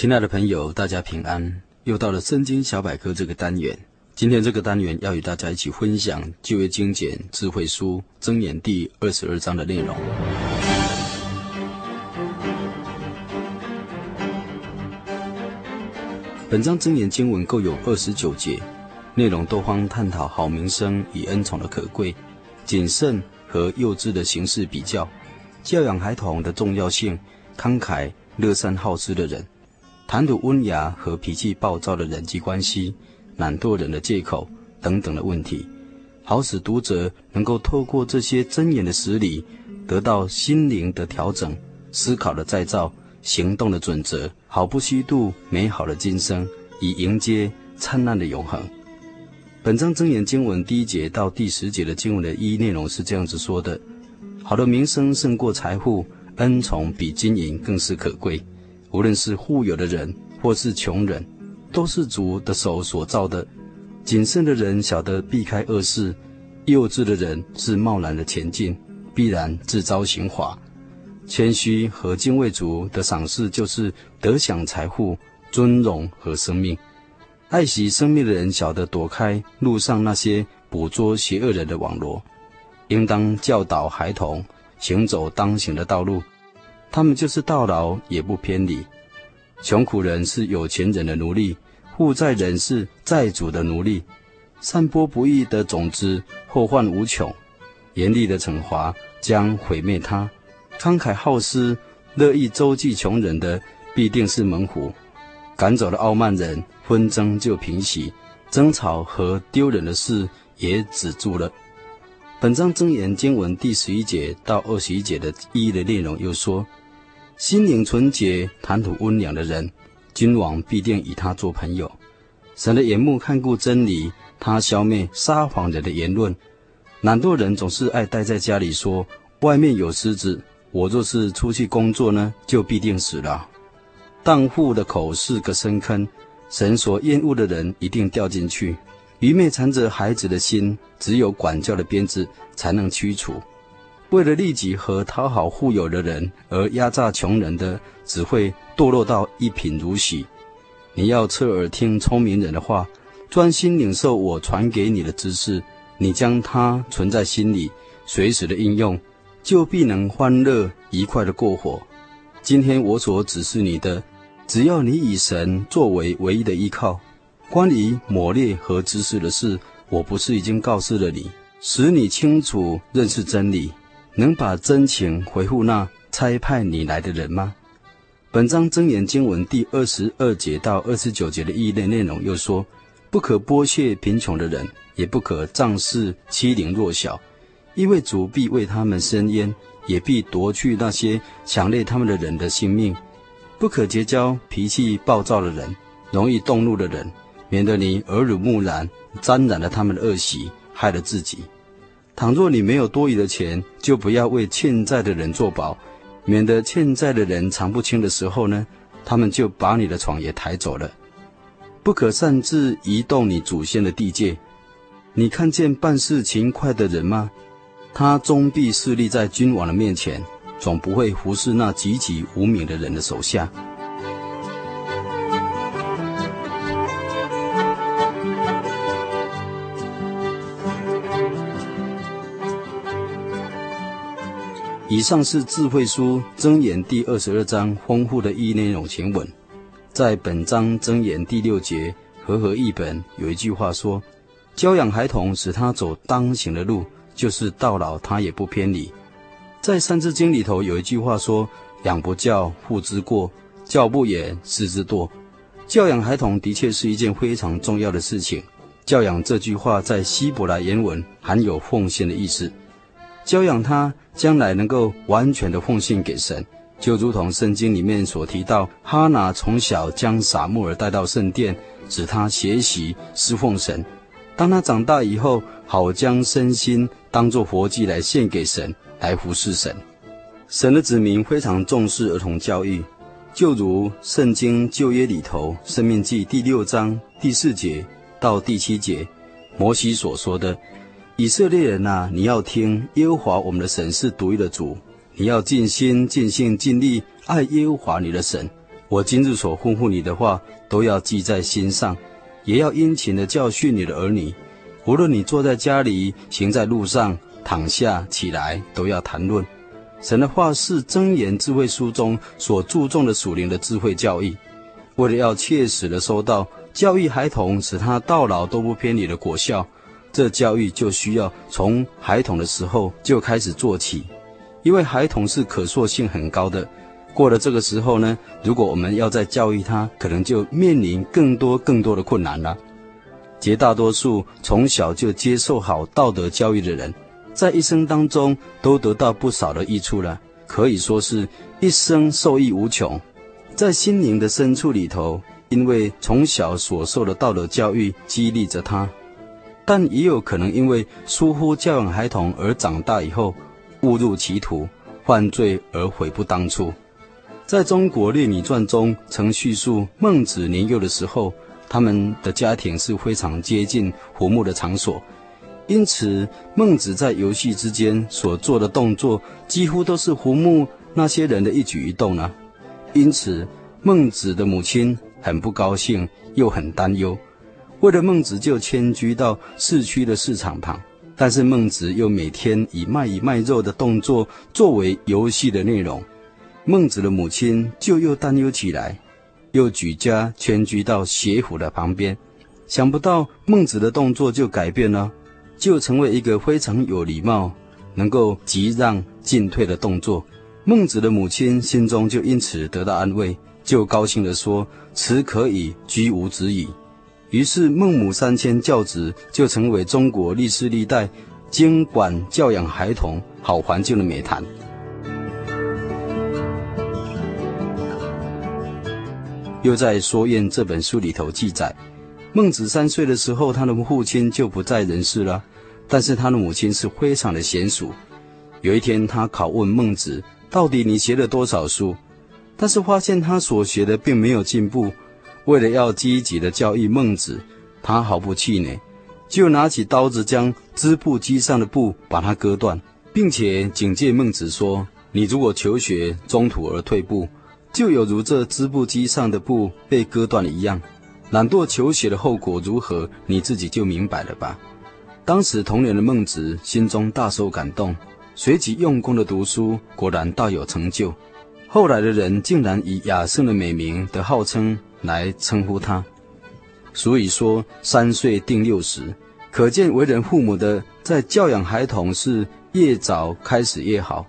亲爱的朋友，大家平安！又到了圣经小百科这个单元。今天这个单元要与大家一起分享旧约精简智慧书箴言第二十二章的内容。本章箴言经文共有二十九节，内容多方探讨好名声与恩宠的可贵、谨慎和幼稚的形式比较、教养孩童的重要性、慷慨乐善好施的人。谈吐温雅和脾气暴躁的人际关系、懒惰人的借口等等的问题，好使读者能够透过这些箴言的实理，得到心灵的调整、思考的再造、行动的准则，好不虚度美好的今生，以迎接灿烂的永恒。本章箴言经文第一节到第十节的经文的一内容是这样子说的：好的名声胜过财富，恩宠比金银更是可贵。无论是富有的人，或是穷人，都是主的手所造的。谨慎的人晓得避开恶事，幼稚的人是贸然的前进，必然自招刑罚。谦虚和敬畏主的赏赐，就是得享财富、尊荣和生命。爱惜生命的人晓得躲开路上那些捕捉邪恶人的网罗，应当教导孩童行走当行的道路。他们就是到老也不偏离。穷苦人是有钱人的奴隶，负债人是债主的奴隶。散播不义的种子，后患无穷。严厉的惩罚将毁灭他。慷慨好施、乐意周济穷人的，必定是猛虎。赶走了傲慢人，纷争就平息，争吵和丢人的事也止住了。本章箴言经文第十一节到二十一节的意义的内容又说。心灵纯洁、谈吐温良的人，君王必定与他做朋友。神的眼目看顾真理，他消灭撒谎人的言论。懒惰人总是爱待在家里说，外面有狮子，我若是出去工作呢，就必定死了。荡妇的口是个深坑，神所厌恶的人一定掉进去。愚昧缠着孩子的心，只有管教的鞭子才能驱除。为了利己和讨好富有的人而压榨穷人的，只会堕落到一贫如洗。你要侧耳听聪明人的话，专心领受我传给你的知识，你将它存在心里，随时的应用，就必能欢乐愉快的过活。今天我所指示你的，只要你以神作为唯一的依靠，关于磨练和知识的事，我不是已经告诉了你，使你清楚认识真理。能把真情回复那差派你来的人吗？本章真言经文第二十二节到二十九节的意义内容又说：不可剥削贫穷的人，也不可仗势欺凌弱小，因为主必为他们伸冤，也必夺去那些抢掠他们的人的性命。不可结交脾气暴躁的人，容易动怒的人，免得你耳濡目染，沾染了他们的恶习，害了自己。倘若你没有多余的钱，就不要为欠债的人作保，免得欠债的人偿不清的时候呢，他们就把你的床也抬走了。不可擅自移动你祖先的地界。你看见办事勤快的人吗？他终必势立在君王的面前，总不会服侍那籍籍无名的人的手下。以上是智慧书箴言第二十二章丰富的意义内容全文。在本章箴言第六节和合译本有一句话说：“教养孩童，使他走当行的路，就是到老他也不偏离。”在三字经里头有一句话说：“养不教，父之过；教不严，师之惰。”教养孩童的确是一件非常重要的事情。教养这句话在希伯来原文含有奉献的意思。教养他，将来能够完全的奉献给神，就如同圣经里面所提到，哈拿从小将撒母耳带到圣殿，使他学习侍奉神。当他长大以后，好将身心当作活祭来献给神，来服侍神。神的子民非常重视儿童教育，就如圣经旧约里头《生命记》第六章第四节到第七节，摩西所说的：“以色列人啊，你要听耶和华我们的神是独一的主。”你要尽心、尽性、尽力爱耶和华你的神。我今日所吩咐你的话，都要记在心上，也要殷勤的教训你的儿女。无论你坐在家里、行在路上、躺下起来，都要谈论。神的话是箴言智慧书中所注重的属灵的智慧教育。为了要切实的收到教育孩童，使他到老都不偏离的果效，这教育就需要从孩童的时候就开始做起。因为孩童是可塑性很高的，过了这个时候呢，如果我们要再教育他，可能就面临更多更多的困难了。绝大多数从小就接受好道德教育的人，在一生当中都得到不少的益处了，可以说是一生受益无穷。在心灵的深处里头，因为从小所受的道德教育激励着他，但也有可能因为疏忽教养孩童而长大以后。误入歧途，犯罪而悔不当初。在中国《列女传》中曾叙述孟子年幼的时候，他们的家庭是非常接近湖木的场所，因此孟子在游戏之间所做的动作，几乎都是胡木那些人的一举一动呢。因此，孟子的母亲很不高兴，又很担忧，为了孟子就迁居到市区的市场旁。但是孟子又每天以卖鱼卖肉的动作作为游戏的内容，孟子的母亲就又担忧起来，又举家迁居到学府的旁边。想不到孟子的动作就改变了，就成为一个非常有礼貌、能够急让进退的动作。孟子的母亲心中就因此得到安慰，就高兴地说：“此可以居无子矣。”于是，孟母三迁教子就成为中国历世历代经管教养孩童好环境的美谈。又在《说苑》这本书里头记载，孟子三岁的时候，他的父亲就不在人世了，但是他的母亲是非常的娴熟。有一天，他拷问孟子：“到底你学了多少书？”但是发现他所学的并没有进步。为了要积极的教育孟子，他毫不气馁，就拿起刀子将织布机上的布把它割断，并且警戒孟子说：“你如果求学中途而退步，就有如这织布机上的布被割断一样。懒惰求学的后果如何，你自己就明白了吧。”当时童年的孟子心中大受感动，随即用功的读书，果然大有成就。后来的人竟然以雅圣的美名的号称。来称呼他，所以说三岁定六十，可见为人父母的在教养孩童是越早开始越好。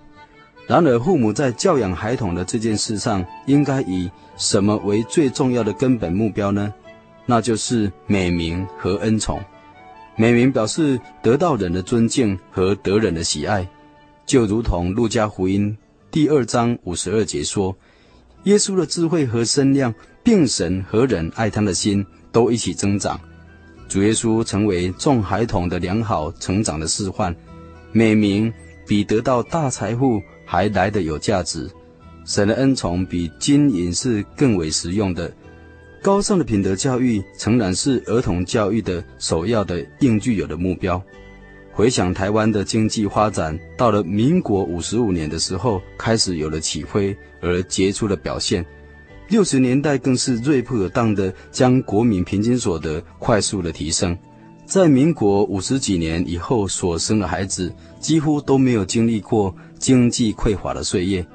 然而，父母在教养孩童的这件事上，应该以什么为最重要的根本目标呢？那就是美名和恩宠。美名表示得到人的尊敬和得人的喜爱，就如同路加福音第二章五十二节说。耶稣的智慧和身量，并神和人爱他的心都一起增长。主耶稣成为众孩童的良好成长的示范。美名比得到大财富还来得有价值。神的恩宠比金银是更为实用的。高尚的品德教育诚然是儿童教育的首要的应具有的目标。回想台湾的经济发展，到了民国五十五年的时候，开始有了起飞而杰出的表现。六十年代更是锐不可当的将国民平均所得快速的提升。在民国五十几年以后所生的孩子，几乎都没有经历过经济匮乏的岁月。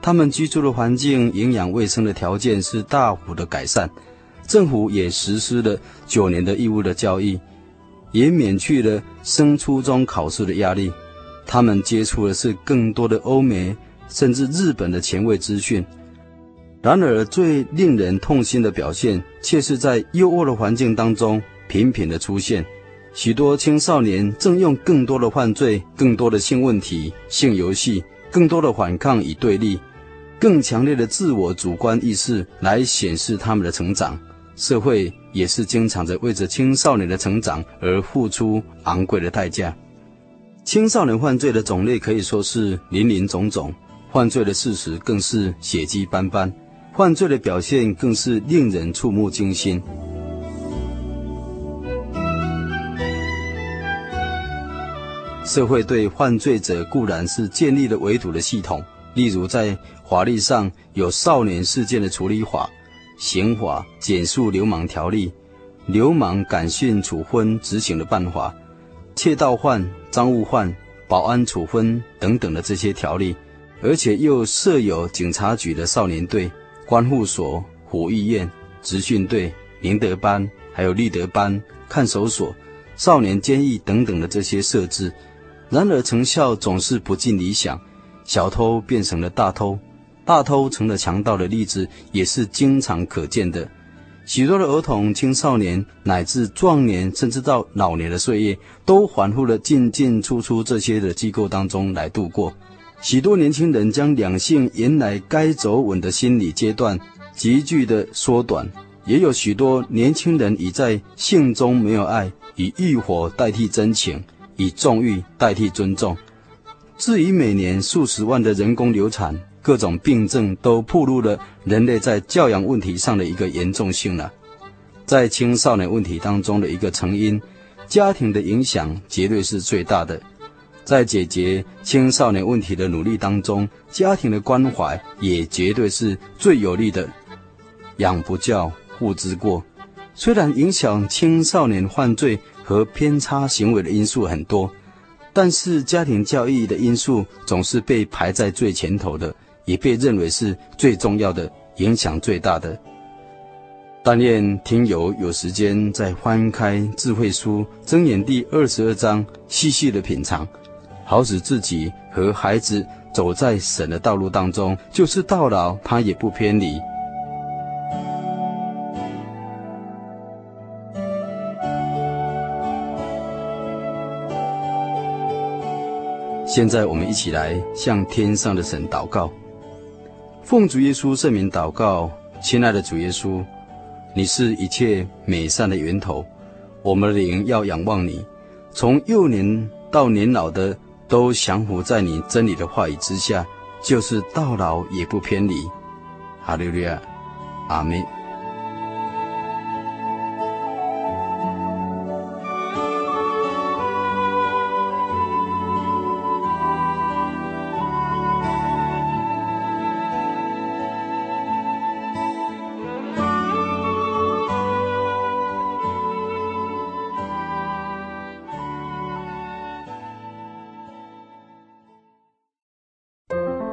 他们居住的环境、营养卫生的条件是大幅的改善。政府也实施了九年的义务的教育。也免去了升初中考试的压力，他们接触的是更多的欧美甚至日本的前卫资讯。然而，最令人痛心的表现，却是在优渥的环境当中频频的出现。许多青少年正用更多的犯罪、更多的性问题、性游戏、更多的反抗与对立，更强烈的自我主观意识来显示他们的成长。社会也是经常在为着青少年的成长而付出昂贵的代价。青少年犯罪的种类可以说是林林总总，犯罪的事实更是血迹斑斑，犯罪的表现更是令人触目惊心。社会对犯罪者固然是建立了围堵的系统，例如在法律上有少年事件的处理法、刑法检肃流氓条例、流氓感训处分执行的办法。窃盗犯、赃物犯、保安处分等等的这些条例，而且又设有警察局的少年队、观护所、辅育院、职训队、明德班，还有立德班、看守所、少年监狱等等的这些设置。然而成效总是不尽理想，小偷变成了大偷，大偷成了强盗的例子也是经常可见的。许多的儿童、青少年乃至壮年，甚至到老年的岁月，都反复的进进出出这些的机构当中来度过。许多年轻人将两性原来该走稳的心理阶段急剧的缩短，也有许多年轻人已在性中没有爱，以欲火代替真情，以纵欲代替尊重。至于每年数十万的人工流产。各种病症都暴露了人类在教养问题上的一个严重性了。在青少年问题当中的一个成因，家庭的影响绝对是最大的。在解决青少年问题的努力当中，家庭的关怀也绝对是最有力的。养不教，父之过。虽然影响青少年犯罪和偏差行为的因素很多，但是家庭教育的因素总是被排在最前头的。也被认为是最重要的、影响最大的。但愿听友有时间再翻开智慧书箴言第二十二章，细细的品尝，好使自己和孩子走在神的道路当中，就是到老他也不偏离。现在我们一起来向天上的神祷告。奉主耶稣圣名祷告，亲爱的主耶稣，你是一切美善的源头，我们的灵要仰望你，从幼年到年老的都降服在你真理的话语之下，就是到老也不偏离。哈利路亚，阿门。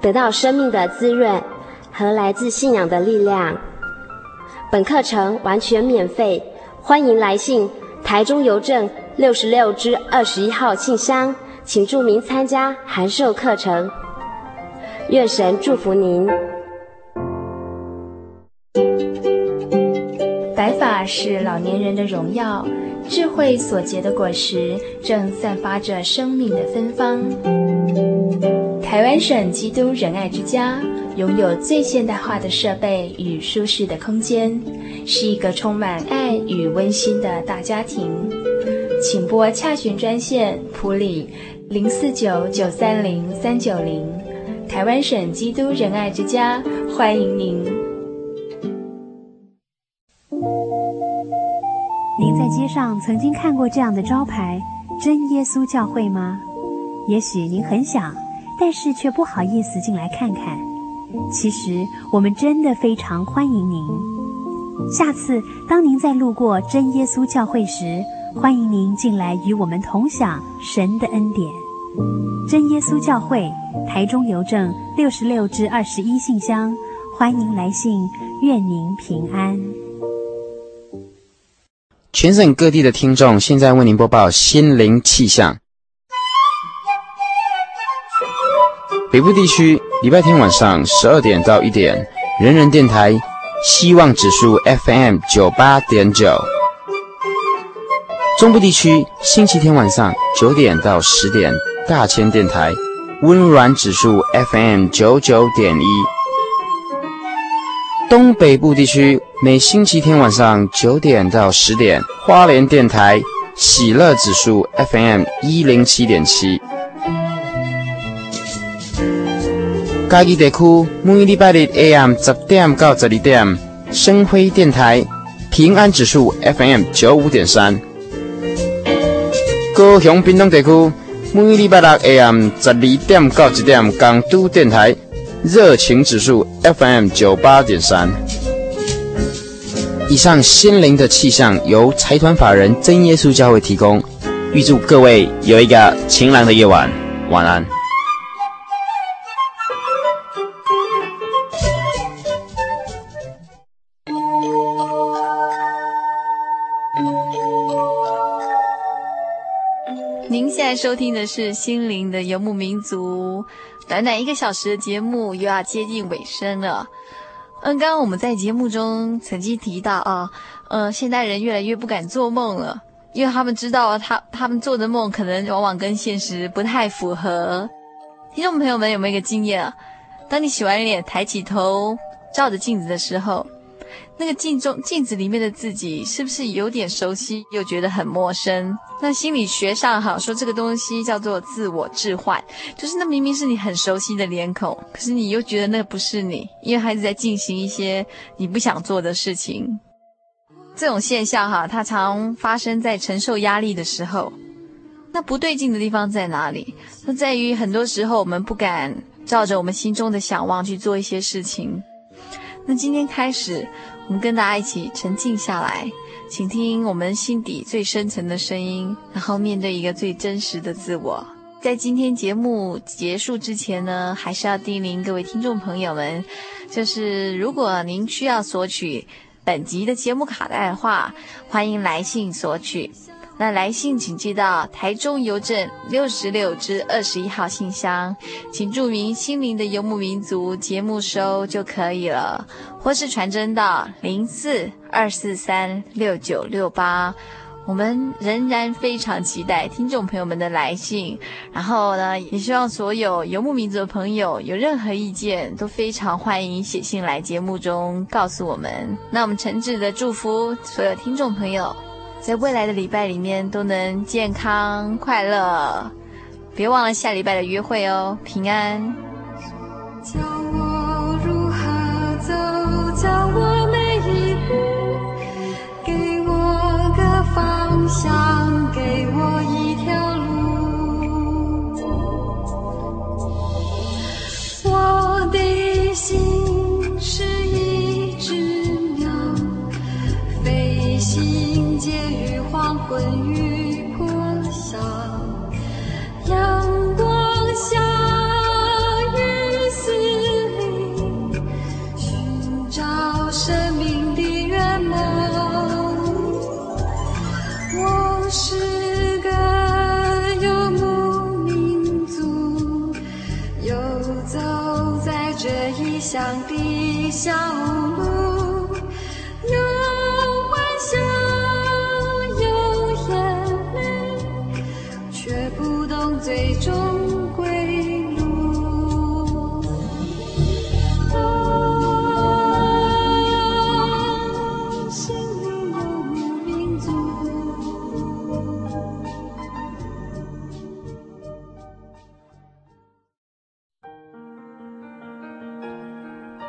得到生命的滋润和来自信仰的力量。本课程完全免费，欢迎来信台中邮政六十六支二十一号信箱，请注明参加函授课程。愿神祝福您。白发是老年人的荣耀，智慧所结的果实正散发着生命的芬芳。台湾省基督仁爱之家拥有最现代化的设备与舒适的空间，是一个充满爱与温馨的大家庭。请拨洽询专线普里零四九九三零三九零。台湾省基督仁爱之家欢迎您。您在街上曾经看过这样的招牌“真耶稣教会”吗？也许您很想。但是却不好意思进来看看。其实我们真的非常欢迎您。下次当您再路过真耶稣教会时，欢迎您进来与我们同享神的恩典。真耶稣教会台中邮政六十六至二十一信箱，欢迎来信，愿您平安。全省各地的听众，现在为您播报心灵气象。北部地区礼拜天晚上十二点到一点，人人电台希望指数 FM 九八点九。中部地区星期天晚上九点到十点。大千电台温暖指数 FM 九九点一，东北部地区每星期天晚上九点到十点，花莲电台喜乐指数 FM 一零七点七，嘉义地区每礼拜日 AM 十点到十二点，生辉电台平安指数 FM 九五点三，高雄屏东地区。每礼拜六 AM 十二点到一点，港都电台热情指数 FM 九八点三。以上心灵的气象由财团法人真耶稣教会提供，预祝各位有一个晴朗的夜晚，晚安。您现在收听的是心灵的游牧民族，短短一个小时的节目又要接近尾声了。嗯，刚刚我们在节目中曾经提到啊，呃，现代人越来越不敢做梦了，因为他们知道他他们做的梦可能往往跟现实不太符合。听众朋友们有没有一个经验啊？当你洗完脸抬起头照着镜子的时候，那个镜中镜子里面的自己是不是有点熟悉，又觉得很陌生？那心理学上哈说这个东西叫做自我置换，就是那明明是你很熟悉的脸孔，可是你又觉得那不是你，因为还是在进行一些你不想做的事情。这种现象哈，它常发生在承受压力的时候。那不对劲的地方在哪里？那在于很多时候我们不敢照着我们心中的想望去做一些事情。那今天开始，我们跟大家一起沉静下来。请听我们心底最深层的声音，然后面对一个最真实的自我。在今天节目结束之前呢，还是要叮咛各位听众朋友们，就是如果您需要索取本集的节目卡带的话，欢迎来信索取。那来信请寄到台中邮政六十六至二十一号信箱，请注明“心灵的游牧民族”节目收就可以了，或是传真到零四二四三六九六八。我们仍然非常期待听众朋友们的来信，然后呢，也希望所有游牧民族的朋友有任何意见都非常欢迎写信来节目中告诉我们。那我们诚挚的祝福所有听众朋友。在未来的礼拜里面都能健康快乐，别忘了下礼拜的约会哦，平安。教我如何走，教我每一步，给我个方向，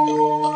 Oh.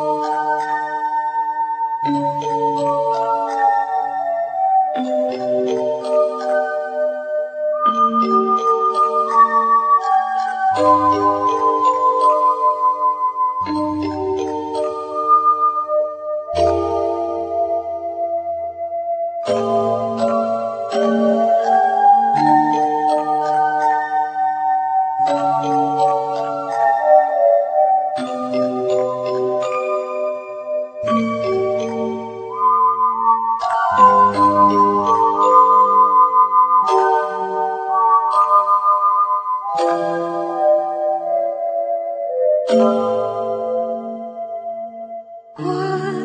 我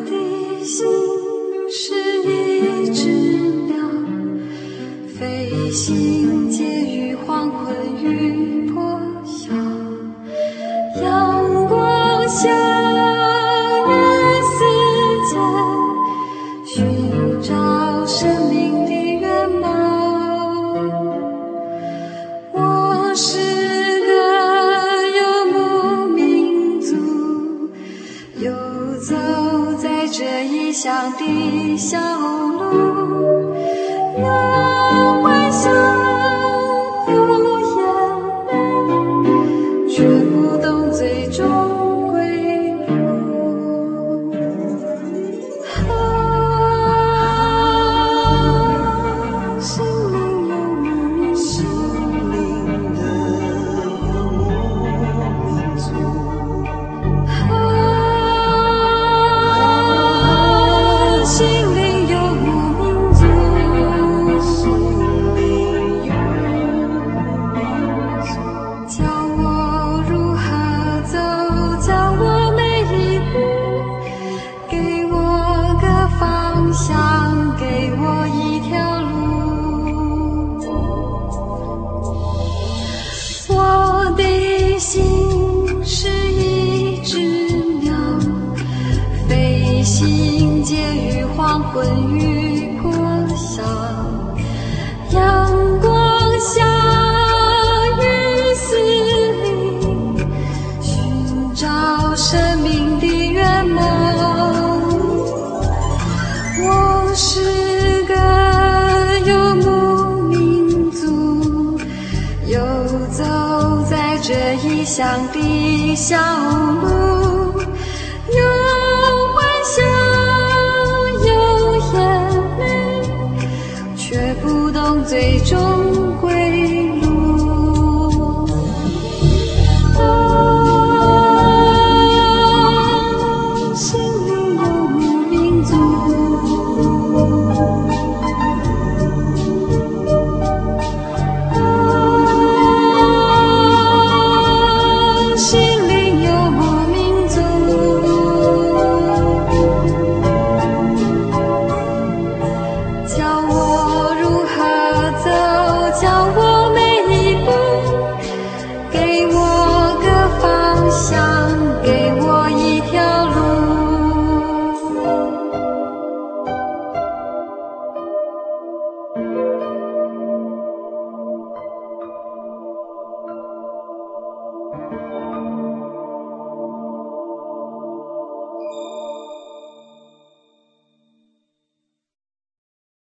的心是一只鸟飞行。晴天与黄昏与过晌，阳光下雨丝里，寻找生命的圆梦。我是个游牧民族，游走在这异乡的小路。